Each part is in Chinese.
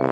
大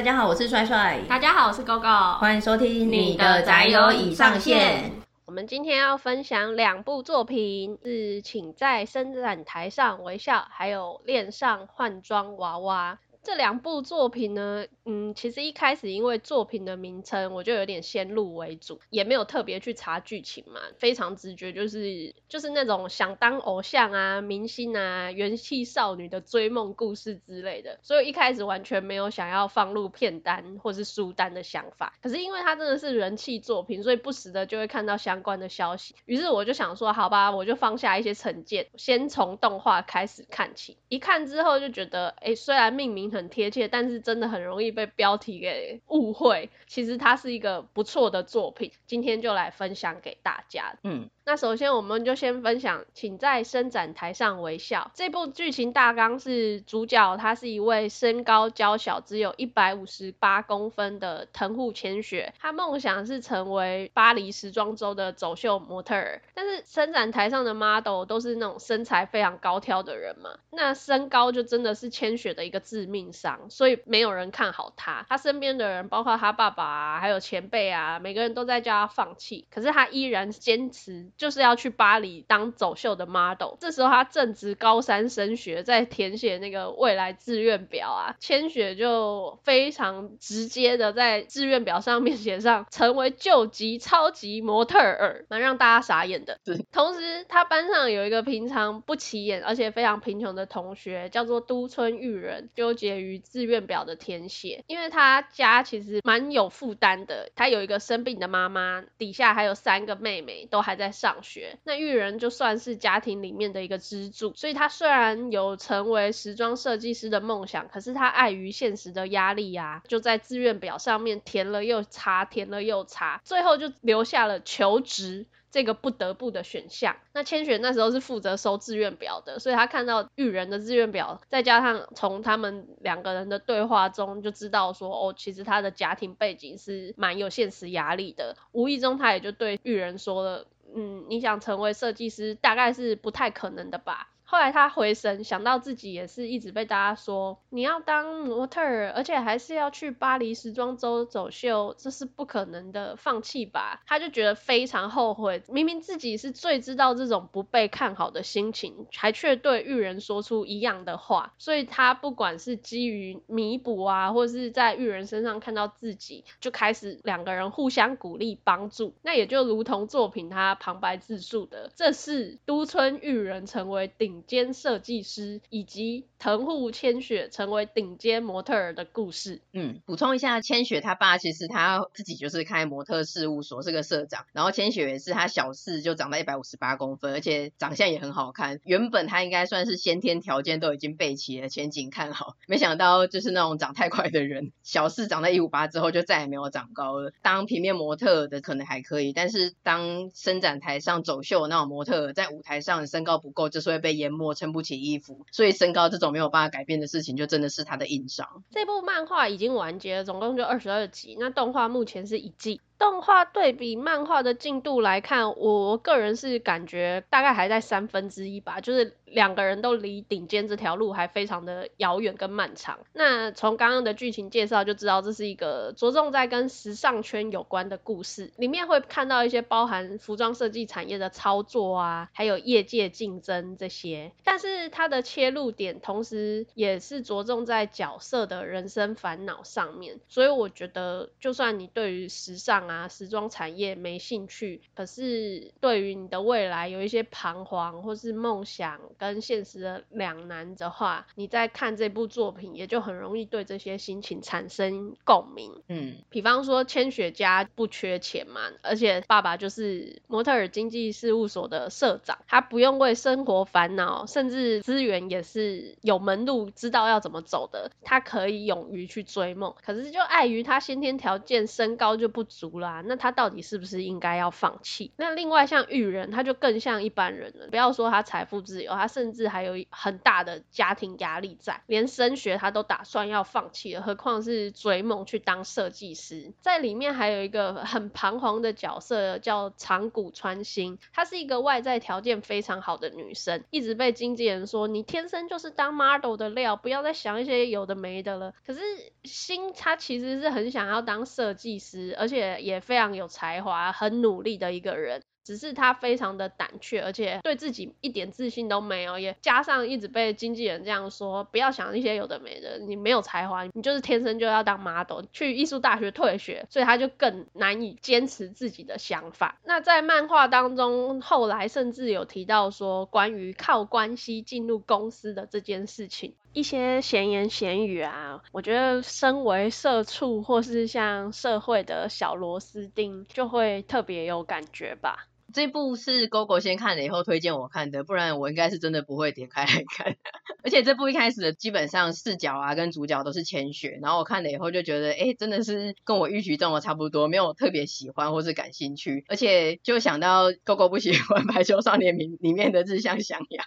家好，我是帅帅。大家好，我是 GoGo。欢迎收听你的宅友已上线。我们今天要分享两部作品，是请在伸展台上微笑，还有恋上换装娃娃。这两部作品呢，嗯，其实一开始因为作品的名称，我就有点先入为主，也没有特别去查剧情嘛，非常直觉就是就是那种想当偶像啊、明星啊、元气少女的追梦故事之类的，所以一开始完全没有想要放入片单或是书单的想法。可是因为它真的是人气作品，所以不时的就会看到相关的消息，于是我就想说，好吧，我就放下一些成见，先从动画开始看起。一看之后就觉得，哎，虽然命名很贴切，但是真的很容易被标题给误会。其实它是一个不错的作品，今天就来分享给大家。嗯。那首先，我们就先分享，请在伸展台上微笑。这部剧情大纲是主角，他是一位身高娇小，只有一百五十八公分的藤户千雪。他梦想是成为巴黎时装周的走秀模特儿，但是伸展台上的 model 都是那种身材非常高挑的人嘛，那身高就真的是千雪的一个致命伤，所以没有人看好他。他身边的人，包括他爸爸啊，还有前辈啊，每个人都在叫他放弃，可是他依然坚持。就是要去巴黎当走秀的 model，这时候他正值高三升学，在填写那个未来志愿表啊，千雪就非常直接的在志愿表上面写上成为救急超级模特儿，蛮让大家傻眼的。对，同时他班上有一个平常不起眼而且非常贫穷的同学，叫做都村裕人，纠结于志愿表的填写，因为他家其实蛮有负担的，他有一个生病的妈妈，底下还有三个妹妹都还在上学，那裕人就算是家庭里面的一个支柱，所以他虽然有成为时装设计师的梦想，可是他碍于现实的压力呀、啊，就在志愿表上面填了又擦，填了又擦，最后就留下了求职这个不得不的选项。那千雪那时候是负责收志愿表的，所以他看到玉人的志愿表，再加上从他们两个人的对话中就知道说，哦，其实他的家庭背景是蛮有现实压力的，无意中他也就对玉人说了。嗯，你想成为设计师，大概是不太可能的吧。后来他回神，想到自己也是一直被大家说你要当模特儿，而且还是要去巴黎时装周走秀，这是不可能的，放弃吧。他就觉得非常后悔，明明自己是最知道这种不被看好的心情，还却对玉人说出一样的话。所以他不管是基于弥补啊，或是在玉人身上看到自己，就开始两个人互相鼓励帮助。那也就如同作品他旁白自述的，这是都村裕人成为顶兼设计师以及藤户千雪成为顶尖模特儿的故事。嗯，补充一下，千雪他爸其实他自己就是开模特事务所，是个社长。然后千雪也是他小四就长到一百五十八公分，而且长相也很好看。原本他应该算是先天条件都已经备齐了，前景看好。没想到就是那种长太快的人，小四长到一五八之后就再也没有长高了。当平面模特的可能还可以，但是当伸展台上走秀那种模特，在舞台上身高不够，就是会被淹。我撑不起衣服，所以身高这种没有办法改变的事情，就真的是他的硬伤。这部漫画已经完结了，总共就二十二集，那动画目前是一季。动画对比漫画的进度来看，我个人是感觉大概还在三分之一吧，就是两个人都离顶尖这条路还非常的遥远跟漫长。那从刚刚的剧情介绍就知道，这是一个着重在跟时尚圈有关的故事，里面会看到一些包含服装设计产业的操作啊，还有业界竞争这些。但是它的切入点同时也是着重在角色的人生烦恼上面，所以我觉得就算你对于时尚，啊，时装产业没兴趣，可是对于你的未来有一些彷徨或是梦想跟现实的两难的话，你在看这部作品也就很容易对这些心情产生共鸣。嗯，比方说千雪家不缺钱嘛，而且爸爸就是模特儿经纪事务所的社长，他不用为生活烦恼，甚至资源也是有门路，知道要怎么走的，他可以勇于去追梦。可是就碍于他先天条件身高就不足。啦，那他到底是不是应该要放弃？那另外像玉人，他就更像一般人了。不要说他财富自由，他甚至还有很大的家庭压力在，连升学他都打算要放弃了，何况是追梦去当设计师。在里面还有一个很彷徨的角色叫长谷川心，她是一个外在条件非常好的女生，一直被经纪人说你天生就是当 model 的料，不要再想一些有的没的了。可是心她其实是很想要当设计师，而且也非常有才华、很努力的一个人。只是他非常的胆怯，而且对自己一点自信都没有，也加上一直被经纪人这样说，不要想一些有的没的，你没有才华，你就是天生就要当 model，去艺术大学退学，所以他就更难以坚持自己的想法。那在漫画当中，后来甚至有提到说，关于靠关系进入公司的这件事情，一些闲言闲语啊，我觉得身为社畜或是像社会的小螺丝钉，就会特别有感觉吧。这部是 GoGo 先看了以后推荐我看的，不然我应该是真的不会点开来看。而且这部一开始基本上视角啊跟主角都是千雪，然后我看了以后就觉得，哎，真的是跟我预期中的差不多，没有特别喜欢或是感兴趣。而且就想到 GoGo 不喜欢《排球少年》里里面的日向翔阳，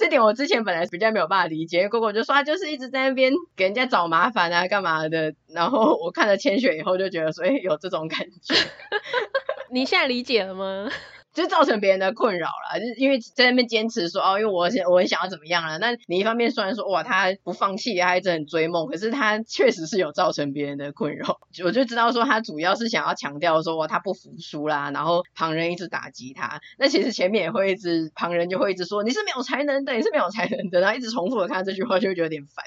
这点我之前本来比较没有办法理解，果果就说他就是一直在那边给人家找麻烦啊干嘛的，然后我看了千雪以后就觉得，所以有这种感觉。你现在理解了吗？就造成别人的困扰了，就因为在那边坚持说哦，因为我想我很想要怎么样了。那你一方面虽然说哇，他不放弃，他一直很追梦，可是他确实是有造成别人的困扰。我就知道说他主要是想要强调说哇，他不服输啦，然后旁人一直打击他。那其实前面也会一直旁人就会一直说你是没有才能的，你是没有才能的，然后一直重复的看这句话，就会觉得有点烦。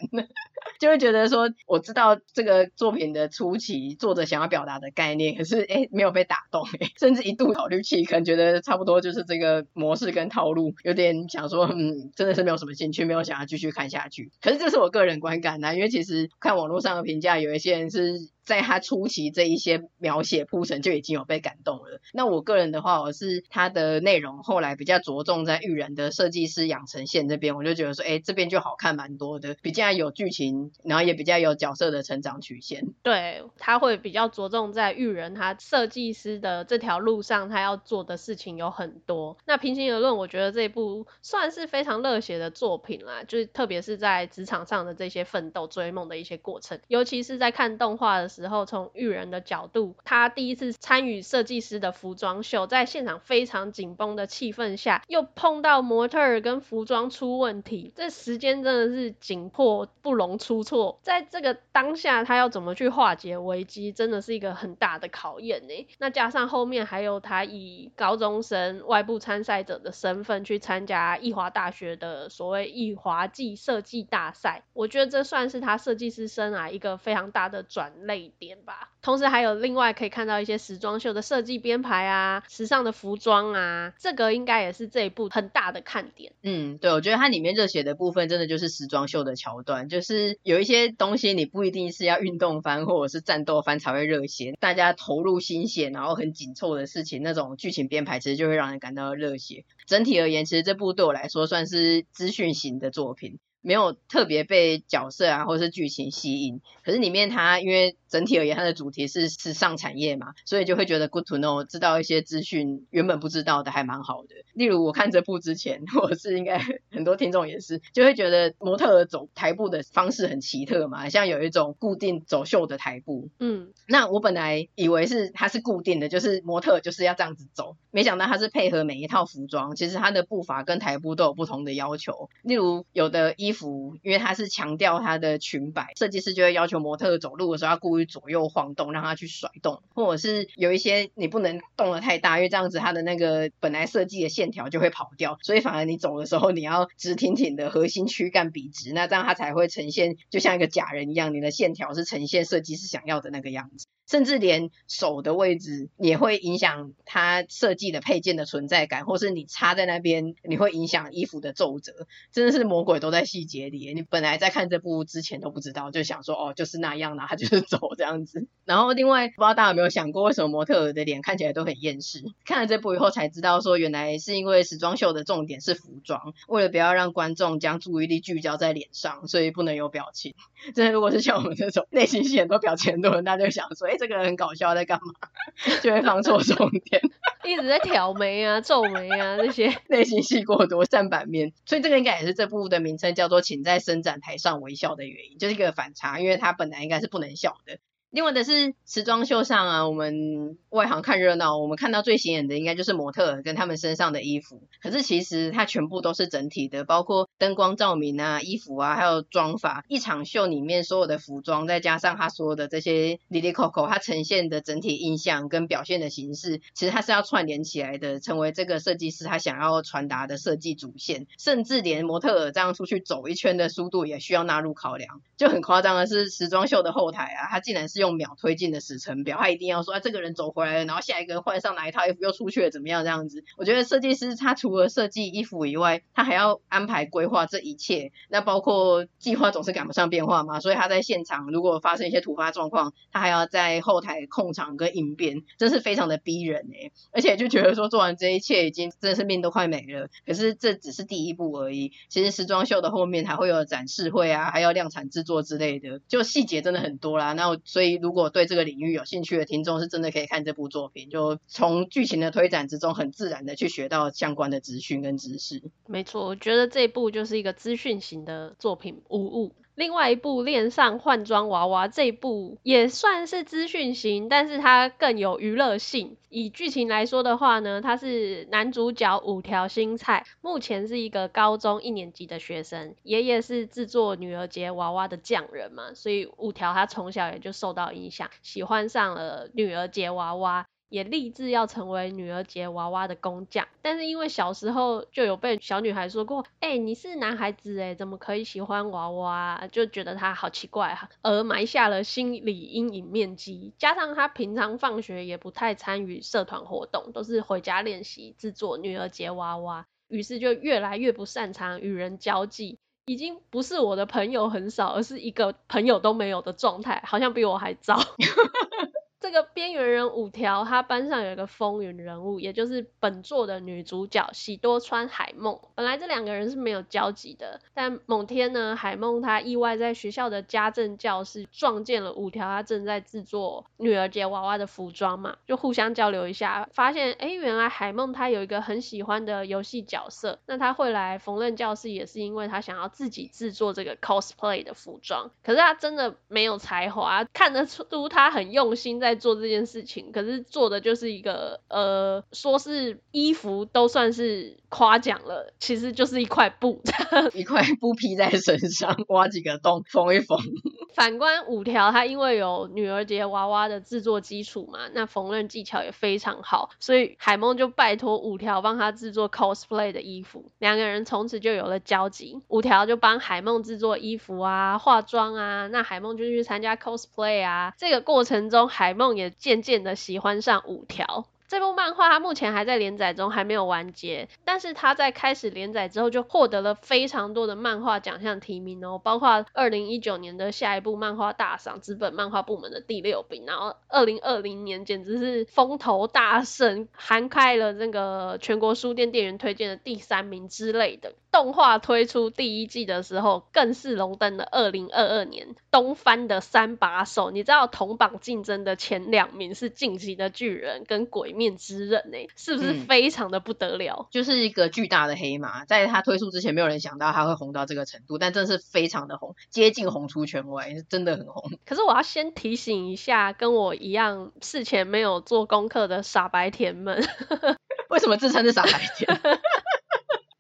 就会觉得说，我知道这个作品的初期作者想要表达的概念，可是哎，没有被打动，哎，甚至一度考虑弃坑，觉得差不多就是这个模式跟套路，有点想说，嗯，真的是没有什么兴趣，没有想要继续看下去。可是这是我个人观感呐，因为其实看网络上的评价，有一些人是。在他初期这一些描写铺陈就已经有被感动了。那我个人的话，我是他的内容后来比较着重在育人的设计师养成线这边，我就觉得说，哎，这边就好看蛮多的，比较有剧情，然后也比较有角色的成长曲线。对，他会比较着重在育人他设计师的这条路上，他要做的事情有很多。那平心而论，我觉得这一部算是非常热血的作品啦，就是特别是在职场上的这些奋斗追梦的一些过程，尤其是在看动画的时候，从育人的角度，他第一次参与设计师的服装秀，在现场非常紧绷的气氛下，又碰到模特儿跟服装出问题，这时间真的是紧迫不容出错。在这个当下，他要怎么去化解危机，真的是一个很大的考验呢。那加上后面还有他以高中生外部参赛者的身份去参加艺华大学的所谓艺华季设计大赛，我觉得这算是他设计师生涯一个非常大的转一点吧。同时还有另外可以看到一些时装秀的设计编排啊，时尚的服装啊，这个应该也是这一部很大的看点。嗯，对，我觉得它里面热血的部分真的就是时装秀的桥段，就是有一些东西你不一定是要运动番或者是战斗番才会热血，大家投入心血然后很紧凑的事情，那种剧情编排其实就会让人感到热血。整体而言，其实这部对我来说算是资讯型的作品。没有特别被角色啊或是剧情吸引，可是里面它因为整体而言它的主题是时尚产业嘛，所以就会觉得 good to know，知道一些资讯原本不知道的还蛮好的。例如我看这部之前，我是应该很多听众也是，就会觉得模特儿走台步的方式很奇特嘛，像有一种固定走秀的台步，嗯，那我本来以为是它是固定的，就是模特就是要这样子走，没想到它是配合每一套服装，其实它的步伐跟台步都有不同的要求。例如有的衣服。因为它是强调它的裙摆，设计师就会要求模特走路的时候要故意左右晃动，让它去甩动，或者是有一些你不能动的太大，因为这样子它的那个本来设计的线条就会跑掉，所以反而你走的时候你要直挺挺的，核心躯干笔直，那这样它才会呈现就像一个假人一样，你的线条是呈现设计师想要的那个样子。甚至连手的位置也会影响它设计的配件的存在感，或是你插在那边，你会影响衣服的皱褶。真的是魔鬼都在细节里。你本来在看这部之前都不知道，就想说哦，就是那样，然后他就是走这样子。然后另外不知道大家有没有想过，为什么模特儿的脸看起来都很厌世？看了这部以后才知道，说原来是因为时装秀的重点是服装，为了不要让观众将注意力聚焦在脸上，所以不能有表情。真的，如果是像我们这种内心戏很多表情很多人，大家就想说，哎。这个人很搞笑，在干嘛？就会放错重点，一直在挑眉啊、皱眉啊这些，内心戏过多占版面，所以这个应该也是这部的名称叫做“请在伸展台上微笑”的原因，就是一个反差，因为他本来应该是不能笑的。另外的是时装秀上啊，我们外行看热闹，我们看到最显眼的应该就是模特跟他们身上的衣服。可是其实它全部都是整体的，包括灯光照明啊、衣服啊，还有妆法。一场秀里面所有的服装，再加上他所有的这些哩哩扣扣，它呈现的整体印象跟表现的形式，其实它是要串联起来的，成为这个设计师他想要传达的设计主线。甚至连模特这样出去走一圈的速度也需要纳入考量。就很夸张的是，时装秀的后台啊，他竟然是用秒推进的时程表，他一定要说啊，这个人走回来了，然后下一个换上哪一套衣服又出去了，怎么样这样子？我觉得设计师他除了设计衣服以外，他还要安排规划这一切。那包括计划总是赶不上变化嘛，所以他在现场如果发生一些突发状况，他还要在后台控场跟应变，真是非常的逼人哎。而且就觉得说做完这一切已经真的是命都快没了，可是这只是第一步而已。其实时装秀的后面还会有展示会啊，还要量产制作之类的，就细节真的很多啦。那所以如果对这个领域有兴趣的听众，是真的可以看这部作品，就从剧情的推展之中，很自然的去学到相关的资讯跟知识。没错，我觉得这一部就是一个资讯型的作品，无误。另外一部《恋上换装娃娃》这一部也算是资讯型，但是它更有娱乐性。以剧情来说的话呢，他是男主角五条新菜，目前是一个高中一年级的学生，爷爷是制作女儿节娃娃的匠人嘛，所以五条他从小也就受到影响，喜欢上了女儿节娃娃。也立志要成为女儿节娃娃的工匠，但是因为小时候就有被小女孩说过，哎、你是男孩子哎，怎么可以喜欢娃娃？就觉得他好奇怪哈，而埋下了心理阴影面积。加上他平常放学也不太参与社团活动，都是回家练习制作女儿节娃娃，于是就越来越不擅长与人交际，已经不是我的朋友很少，而是一个朋友都没有的状态，好像比我还糟。这个边缘人五条，他班上有一个风云人物，也就是本作的女主角喜多川海梦。本来这两个人是没有交集的，但某天呢，海梦她意外在学校的家政教室撞见了五条，他正在制作女儿节娃娃的服装嘛，就互相交流一下，发现哎，原来海梦她有一个很喜欢的游戏角色，那她会来缝纫教室也是因为她想要自己制作这个 cosplay 的服装。可是她真的没有才华，看得出她很用心在在。做这件事情，可是做的就是一个呃，说是衣服都算是夸奖了，其实就是一块布，一块布披在身上，挖几个洞，缝一缝。反观五条，他因为有女儿节娃娃的制作基础嘛，那缝纫技巧也非常好，所以海梦就拜托五条帮他制作 cosplay 的衣服，两个人从此就有了交集。五条就帮海梦制作衣服啊、化妆啊，那海梦就去参加 cosplay 啊，这个过程中海梦。也渐渐的喜欢上五条。这部漫画它目前还在连载中，还没有完结。但是它在开始连载之后，就获得了非常多的漫画奖项提名哦，包括二零一九年的下一部漫画大赏，资本漫画部门的第六名。然后二零二零年简直是风头大盛，涵盖了那个全国书店店员推荐的第三名之类的。动画推出第一季的时候，更是荣登了二零二二年东番的三把手。你知道同榜竞争的前两名是《进击的巨人》跟《鬼灭之刃》呢？是不是非常的不得了？嗯，就是一个巨大的黑马，在他推出之前，没有人想到他会红到这个程度，但真的是非常的红，接近红出圈外，是真的很红。可是我要先提醒一下，跟我一样事前没有做功课的傻白甜们，为什么自称是傻白甜？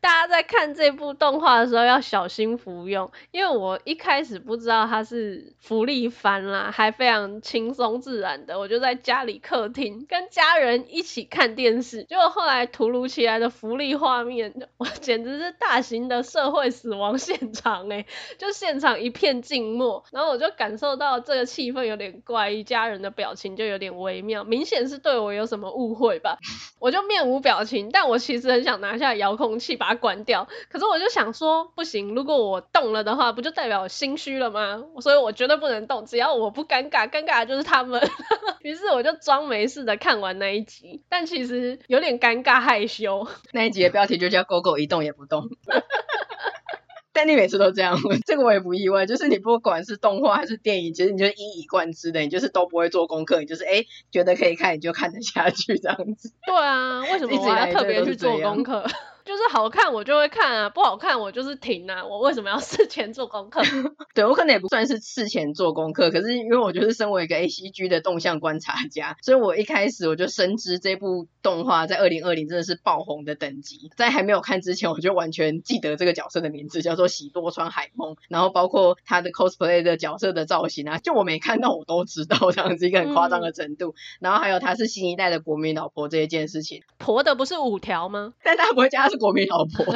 大家在看这部动画的时候要小心服用，因为我一开始不知道它是福利番啦，还非常轻松自然的，我就在家里客厅跟家人一起看电视，结果后来突如其来的福利画面，我简直是大型的社会死亡现场诶，就现场一片静默，然后我就感受到这个气氛有点怪异，家人的表情就有点微妙，明显是对我有什么误会吧，我就面无表情，但我其实很想拿下遥控器把关掉，可是我就想说不行，如果我动了的话，不就代表我心虚了吗？所以我绝对不能动，只要我不尴尬，尴尬的就是他们。于是我就装没事的看完那一集，但其实有点尴尬害羞。那一集的标题就叫“狗狗一动也不动”。但你每次都这样，这个我也不意外。就是你不管是动画还是电影，其实你就是一以贯之的，你就是都不会做功课，你就是哎觉得可以看你就看得下去这样子。对啊，为什么我要特别去做功课？就是好看我就会看啊，不好看我就是停啊。我为什么要 事前做功课？对，我可能也不算是事前做功课，可是因为我就是身为一个 ACG 的动向观察家，所以我一开始我就深知这部动画在二零二零真的是爆红的等级。在还没有看之前，我就完全记得这个角色的名字叫做喜多川海梦，然后包括他的 cosplay 的角色的造型啊，就我没看到我都知道这样子一个很夸张的程度。嗯、然后还有他是新一代的国民老婆这一件事情，婆的不是五条吗？但他不会叫他是国民老婆。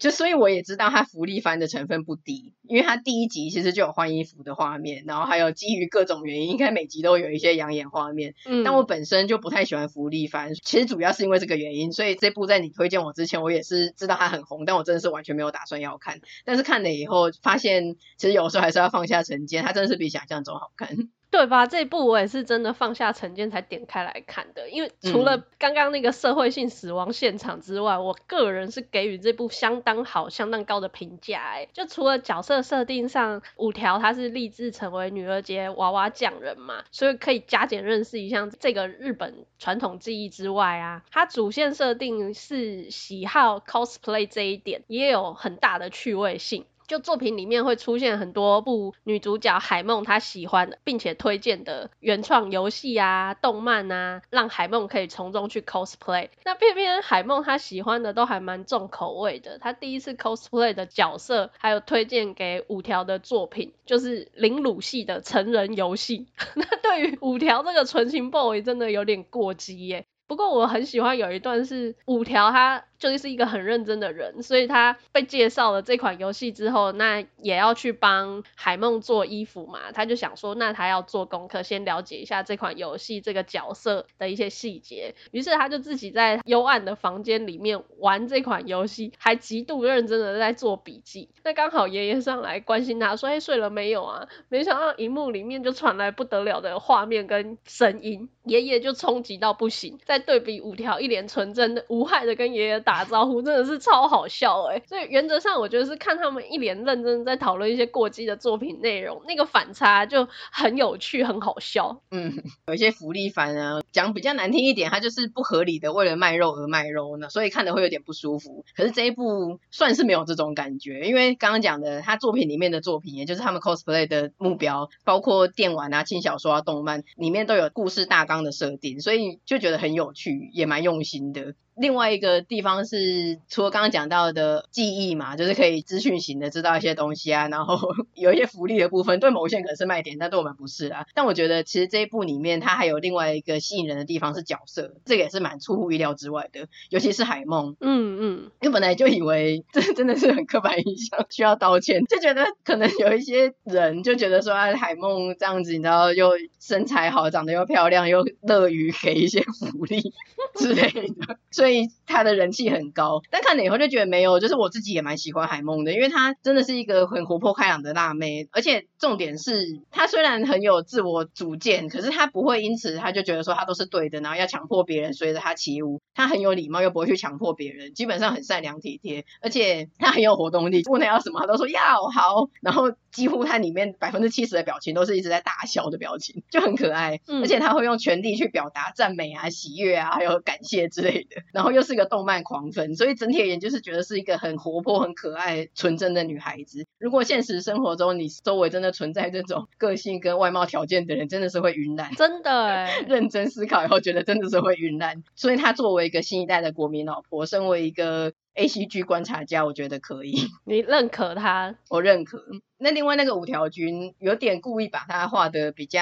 就所以我也知道他福利番的成分不低，因为他第一集其实就有换衣服的画面，然后还有基于各种原因，应该每集都有一些养眼画面。嗯，但我本身就不太喜欢福利番，其实主要是因为这个原因，所以这部在你推荐我之前，我也是知道它很红，但我真的是完全没有打算要看。但是看了以后，发现其实有时候还是要放下成见，它真的是比想象中好看。对吧？这一部我也是真的放下成见才点开来看的，因为除了刚刚那个社会性死亡现场之外，嗯、我个人是给予这部相当好、相当高的评价。哎，就除了角色设定上，五条他是立志成为女儿节娃娃匠人嘛，所以可以加减认识一下这个日本传统技艺之外啊，他主线设定是喜好 cosplay 这一点，也有很大的趣味性。就作品里面会出现很多部女主角海梦她喜欢的，并且推荐的原创游戏啊、动漫啊，让海梦可以从中去 cosplay。那偏偏海梦她喜欢的都还蛮重口味的。她第一次 cosplay 的角色，还有推荐给五条的作品，就是零乳系的成人游戏。那对于五条这个纯情 boy 真的有点过激耶。不过我很喜欢有一段是五条他。就是一个很认真的人，所以他被介绍了这款游戏之后，那也要去帮海梦做衣服嘛。他就想说，那他要做功课，先了解一下这款游戏这个角色的一些细节。于是他就自己在幽暗的房间里面玩这款游戏，还极度认真的在做笔记。那刚好爷爷上来关心他说：“哎，睡了没有啊？”没想到荧幕里面就传来不得了的画面跟声音，爷爷就冲击到不行。再对比五条一脸纯真的无害的跟爷爷打。招呼真的是超好笑哎，所以原则上我觉得是看他们一脸认真在讨论一些过激的作品内容，那个反差就很有趣，很好笑。嗯，有一些福利番啊，讲比较难听一点，它就是不合理的为了卖肉而卖肉呢，所以看的会有点不舒服。可是这一部算是没有这种感觉，因为刚刚讲的他作品里面的作品，也就是他们 cosplay 的目标，包括电玩啊、轻小说啊、动漫里面都有故事大纲的设定，所以就觉得很有趣，也蛮用心的。另外一个地方是，除了刚刚讲到的记忆嘛，就是可以资讯型的知道一些东西啊，然后 有一些福利的部分，对某些人可能是卖点，但对我们不是啦。但我觉得其实这一部里面，它还有另外一个吸引人的地方是角色，这个也是蛮出乎意料之外的，尤其是海梦。嗯嗯，因为本来就以为这 真的是很刻板印象，需要道歉，就觉得可能有一些人就觉得说啊，海梦这样子，你知道又身材好，长得又漂亮，又乐于给一些福利之类的。所以所以他的人气很高，但看了以后就觉得没有，就是我自己也蛮喜欢海梦的，因为她真的是一个很活泼开朗的辣妹，而且重点是她虽然很有自我主见，可是她不会因此她就觉得说她都是对的，然后要强迫别人随着她起舞。她很有礼貌，又不会去强迫别人，基本上很善良体贴，而且她很有活动力，问她要什么，她都说要好，然后几乎她里面百分之七十的表情都是一直在大笑的表情，就很可爱，而且她会用全力去表达赞美啊、喜悦啊，还有感谢之类的。然后又是个动漫狂粉，所以整体而言就是觉得是一个很活泼、很可爱、纯真的女孩子。如果现实生活中你周围真的存在这种个性跟外貌条件的人，真的是会晕烂。真的哎，认真思考以后觉得真的是会晕烂。所以她作为一个新一代的国民老婆，身为一个 ACG 观察家，我觉得可以。你认可他？我认可。那另外那个五条君有点故意把他画的比较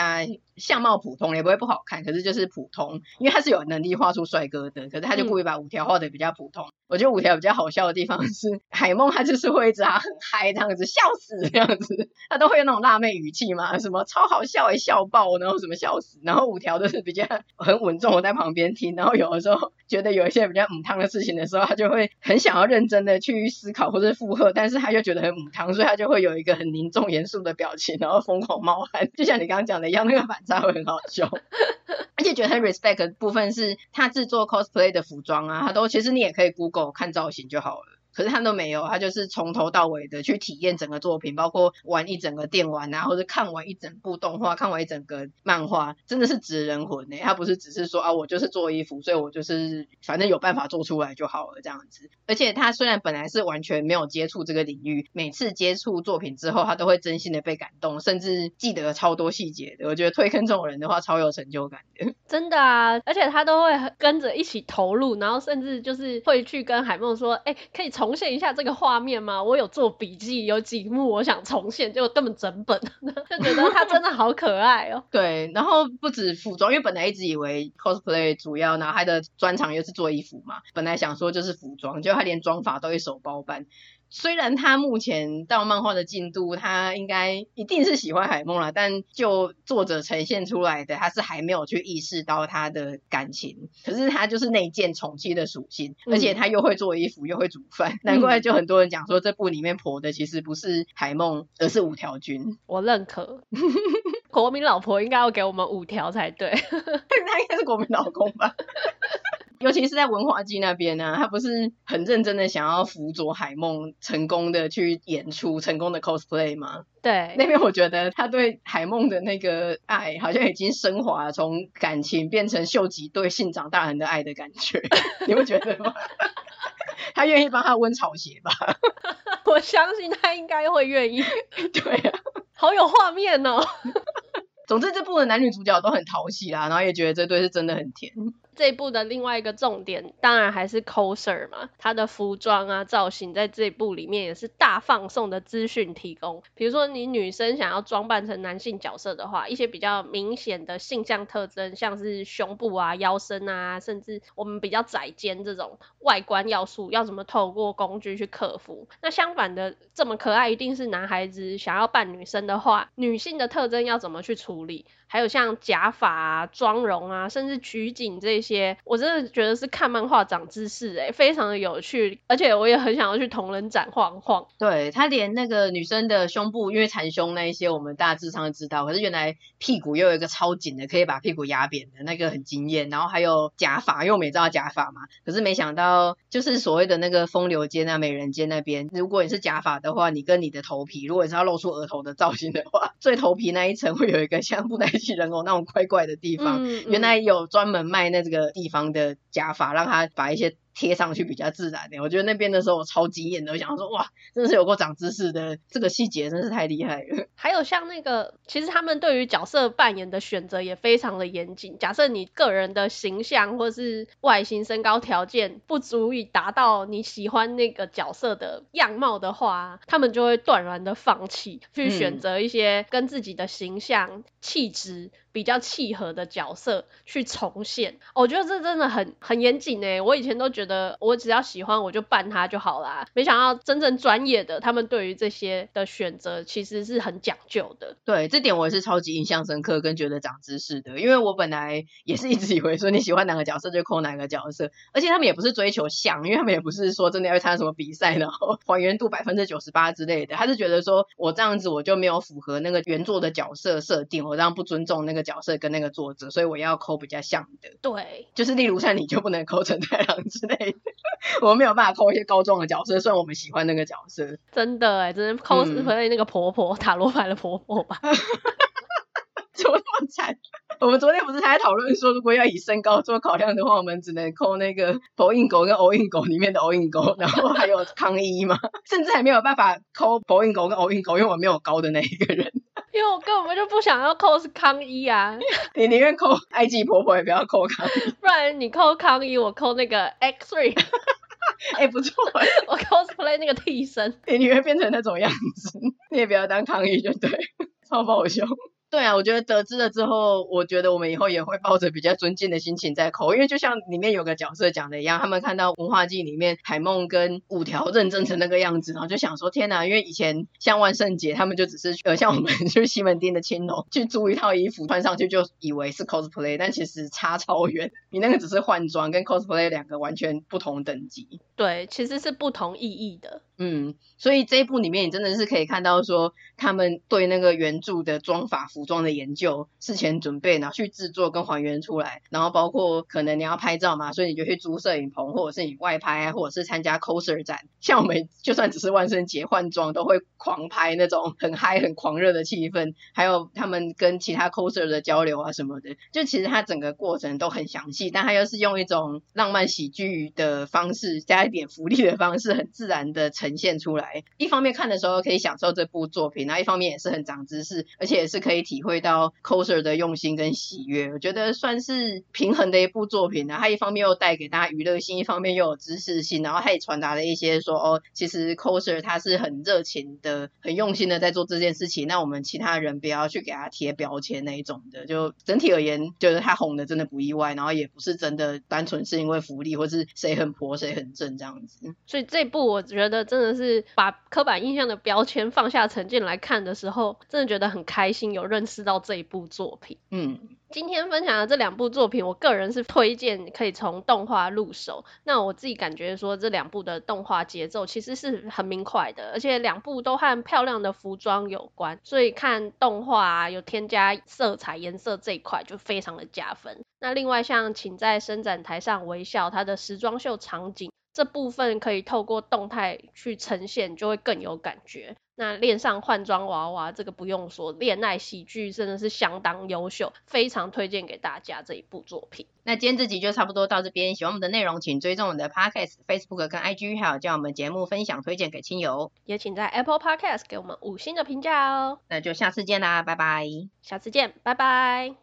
相貌普通，也不会不好看，可是就是普通，因为他是有能力画出帅哥的，可是他就故意把五条画的比较普通。嗯、我觉得五条比较好笑的地方是海梦，他就是会一直啊很嗨这样子，笑死这样子，他都会有那种辣妹语气嘛，什么超好笑诶，笑爆，然后什么笑死，然后五条都是比较很稳重我在旁边听，然后有的时候觉得有一些比较母汤的事情的时候，他就会很想要认真的去思考或者附和，但是他又觉得很母汤，所以他就会有一个很。凝重严肃的表情，然后疯狂冒汗，就像你刚刚讲的一样，那个反差会很好笑。而且觉得很 respect 的部分是他制作 cosplay 的服装啊，他都其实你也可以 Google 看造型就好了。可是他都没有，他就是从头到尾的去体验整个作品，包括玩一整个电玩啊，或者看完一整部动画，看完一整个漫画，真的是职人魂呢。他不是只是说啊，我就是做衣服，所以我就是反正有办法做出来就好了这样子。而且他虽然本来是完全没有接触这个领域，每次接触作品之后，他都会真心的被感动，甚至记得超多细节的。我觉得推坑这种人的话，超有成就感的。真的啊，而且他都会跟着一起投入，然后甚至就是会去跟海梦说，哎、可以从重现一下这个画面吗？我有做笔记，有几幕我想重现，结果根本整本，就觉得他真的好可爱哦。对，然后不止服装，因为本来一直以为 cosplay 主要，然后他的专长又是做衣服嘛，本来想说就是服装，结果他连妆法都一手包办。虽然他目前到漫画的进度，他应该一定是喜欢海梦了，但就作者呈现出来的，他是还没有去意识到他的感情。可是他就是那件宠妻的属性，而且他又会做衣服，又会煮饭，难怪就很多人讲说这部里面婆的其实不是海梦，而是五条君。我认可，国民老婆应该要给我们五条才对，他应该是国民老公吧。尤其是在文化祭那边呢、啊，他不是很认真的想要辅佐海梦成功的去演出成功的 cosplay 吗？对，那边我觉得他对海梦的那个爱好像已经升华了，从感情变成秀吉对信长大人的爱的感觉，你会觉得吗？他愿意帮他温草鞋吧？我相信他应该会愿意。对啊，好有画面哦。总之这部的男女主角都很讨喜啦，然后也觉得这对是真的很甜。这一部的另外一个重点，当然还是 coser 嘛，他的服装啊造型，在这一部里面也是大放送的资讯提供。比如说你女生想要装扮成男性角色的话，一些比较明显的性向特征，像是胸部啊、腰身啊，甚至我们比较窄肩这种外观要素，要怎么透过工具去克服？那相反的，这么可爱一定是男孩子想要扮女生的话，女性的特征要怎么去处理？还有像假发啊、妆容啊，甚至取景这些，我真的觉得是看漫画长知识诶，非常的有趣，而且我也很想要去同人展晃晃。对，他连那个女生的胸部，因为缠胸那一些，我们大致上知道，可是原来屁股又有一个超紧的，可以把屁股压扁的那个很惊艳。然后还有假发，因为我们也知道假发嘛，可是没想到就是所谓的那个风流街啊、美人街那边，如果你是假发的话，你跟你的头皮，如果你是要露出额头的造型的话，最头皮那一层会有一个像布袋戏人偶那种怪怪的地方，嗯嗯、原来有专门卖那这个地方的假发，让他把一些。贴上去比较自然点，我觉得那边的时候我超惊艳的，我想说哇，真的是有够长知识的，这个细节真是太厉害了。还有像那个，其实他们对于角色扮演的选择也非常的严谨。假设你个人的形象或是外形、身高条件不足以达到你喜欢那个角色的样貌的话，他们就会断然的放弃，去选择一些跟自己的形象、气质比较契合的角色去重现。我觉得这真的很很严谨诶，我以前都觉得。觉得我只要喜欢我就扮他就好啦，没想到真正专业的他们对于这些的选择其实是很讲究的。对，这点我也是超级印象深刻跟觉得长知识的，因为我本来也是一直以为说你喜欢哪个角色就扣哪个角色，而且他们也不是追求像，因为他们也不是说真的要参加什么比赛然后还原度百分之九十八之类的，他是觉得说我这样子我就没有符合那个原作的角色设定，我这样不尊重那个角色跟那个作者，所以我要扣比较像的。对，就是例如像你就不能扣成太郎之类。我们没有办法抠一些高中的角色，虽然我们喜欢那个角色，真的哎，只能抠是回那个婆婆、嗯、塔罗牌的婆婆吧？怎么那么惨？我们昨天不是还在讨论说，如果要以身高做考量的话，我们只能抠那个 博应狗跟欧印狗里面的欧印狗，然后还有康一嘛，甚至还没有办法抠博应狗跟欧印狗，因为我没有高的那一个人。因为我根本就不想要扣是康一啊，你宁愿扣埃及婆婆也不要扣康一，不然你扣康一，我扣那个 X three，哎不错，我 cosplay 那个替身，你宁愿变成那种样子，你也不要当康一就对，超爆笑。对啊，我觉得得知了之后，我觉得我们以后也会抱着比较尊敬的心情在抠，因为就像里面有个角色讲的一样，他们看到文化祭里面海梦跟五条认真成那个样子，然后就想说天哪，因为以前像万圣节，他们就只是呃像我们 去西门町的青楼去租一套衣服穿上去就以为是 cosplay，但其实差超远，你那个只是换装，跟 cosplay 两个完全不同等级。对，其实是不同意义的。嗯，所以这一部里面你真的是可以看到说，他们对那个原著的妆法服装的研究，事前准备，然后去制作跟还原出来，然后包括可能你要拍照嘛，所以你就去租摄影棚，或者是你外拍，或者是参加 coser 展。像我们就算只是万圣节换装，都会狂拍那种很嗨、很狂热的气氛，还有他们跟其他 coser 的交流啊什么的，就其实它整个过程都很详细，但它又是用一种浪漫喜剧的方式，加一点福利的方式，很自然的呈呈现出来。一方面看的时候可以享受这部作品，然后一方面也是很长知识，而且也是可以体会到 coser 的用心跟喜悦。我觉得算是平衡的一部作品啊，它一方面又带给大家娱乐性，一方面又有知识性，然后它也传达了一些说哦，其实 coser 他是很热情的、很用心的在做这件事情。那我们其他人不要去给他贴标签那一种的。就整体而言，就是他红的真的不意外，然后也不是真的单纯是因为福利或是谁很婆谁很正这样子。所以这部我觉得真的是把刻板印象的标签放下成见来看的时候，真的觉得很开心，有认识到这一部作品。嗯。今天分享的这两部作品，我个人是推荐可以从动画入手。那我自己感觉说，这两部的动画节奏其实是很明快的，而且两部都和漂亮的服装有关，所以看动画啊，有添加色彩颜色这一块就非常的加分。那另外像请在伸展台上微笑，它的时装秀场景这部分可以透过动态去呈现，就会更有感觉。那恋上换装娃娃这个不用说，恋爱喜剧真的是相当优秀，非常推荐给大家这一部作品。那今天这集就差不多到这边，喜欢我们的内容，请追踪我们的 Podcast、Facebook 跟 IG，还有将我们节目分享推荐给亲友，也请在 Apple Podcast 给我们五星的评价哦。那就下次见啦，拜拜。下次见，拜拜。